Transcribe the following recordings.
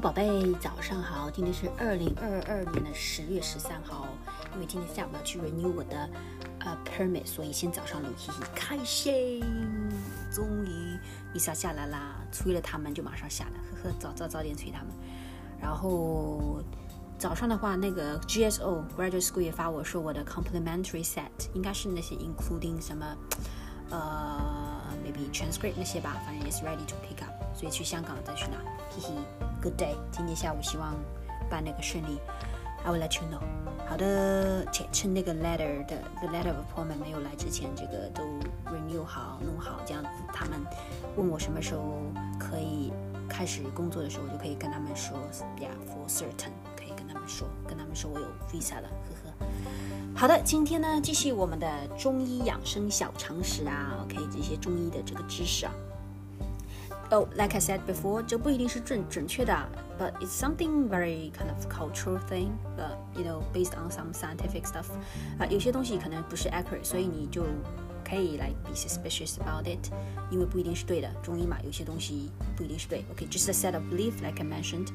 宝贝早上好，今天是二零二二年的十月十三号。因为今天下午要去 renew 我的呃 permit，所以先早上录，嘻嘻，开心。终于 visa 下来啦，催了他们就马上下来，呵呵，早早早点催他们。然后早上的话，那个 GSO graduate school 也发我说我的 complimentary set 应该是那些 including 什么呃 maybe transcript 那些吧，反正也是 ready to pick up，所以去香港再去拿，嘿嘿，good day。今天下午希望办那个顺利，I will let you know。好的，且趁那个 letter 的 the letter of appointment 没有来之前，这个都 renew 好弄好，这样子他们问我什么时候可以开始工作的时候，我就可以跟他们说，yeah for certain，可以跟他们说，跟他们说我有 visa 了，呵呵。好的，今天呢继续我们的中医养生小常识啊，OK，这些中医的这个知识啊。Oh, like I said before，这不一定是准准确的，but it's something very kind of cultural thing. But you know, based on some scientific stuff，啊、有些东西可能不是 accurate，所以你就可以 like be suspicious about it，因为不一定是对的。中医嘛，有些东西不一定是对。OK，just、a set of belief, like I mentioned。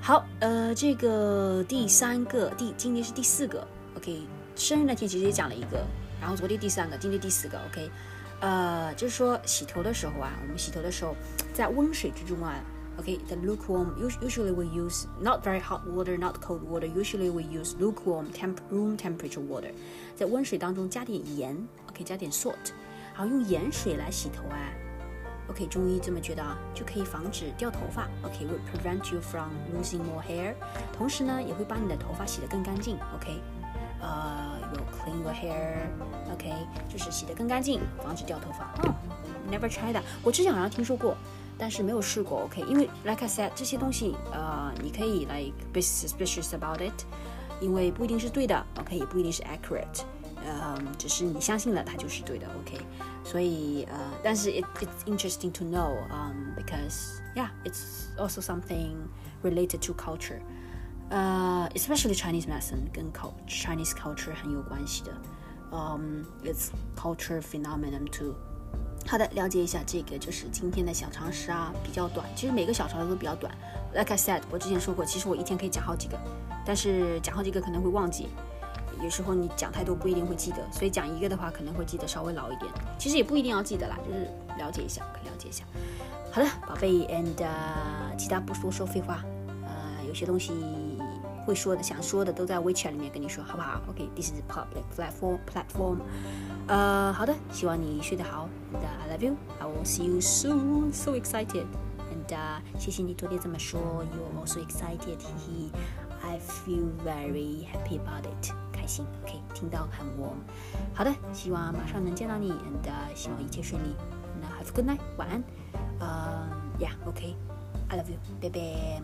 好，呃，这个第三个，第今天是第四个。OK，生日那天其实也讲了一个，然后昨天第三个，今天第四个。OK。呃，就是说洗头的时候啊，我们洗头的时候，在温水之中啊，OK，the lukewarm usually we use not very hot water, not cold water. Usually we use lukewarm temp room temperature water，在温水当中加点盐，OK，加点 salt，然后用盐水来洗头啊 ，OK，中医这么觉得啊，就可以防止掉头发，OK，will prevent you from losing more hair，同时呢，也会把你的头发洗得更干净，OK。呃，will clean your hair，OK，就是洗得更干净，防止掉头发。哦，never try that，我之前好像听说过，但是没有试过。OK，因为 like I said，这些东西呃，你可以 like be suspicious about it，因为不一定是对的，OK，也不一定是 accurate， 嗯，只是你相信了它就是对的，OK。所以呃，但是 it's interesting to know，um because yeah it's also something related to culture。呃、，especially Chinese medicine 跟 Chinese culture 很有关系的，嗯、，it's culture phenomenon too。好的，了解一下这个就是今天的小常识啊，比较短。其实每个小常识都比较短。Like I said，我之前说过，其实我一天可以讲好几个，但是讲好几个可能会忘记，有时候你讲太多不一定会记得，所以讲一个的话可能会记得稍微牢一点。其实也不一定要记得啦，就是了解一下，可以了解一下。好的，宝贝，and、uh, 其他不说说废话，呃，有些东西。会说的、想说的都在 WeChat 里面跟你说，好不好？OK，this、okay, is public platform platform。呃，好的，希望你睡得好。And、uh, I love you. I will see you soon. So excited. And、uh, 谢谢你昨天这么说，You are also excited. 嘿嘿，I feel very happy about it. 开心，OK，听到很 warm。好的，希望马上能见到你，and、希望一切顺利。那 Have a good night，晚安。嗯、，Yeah，OK，I、love you，拜拜。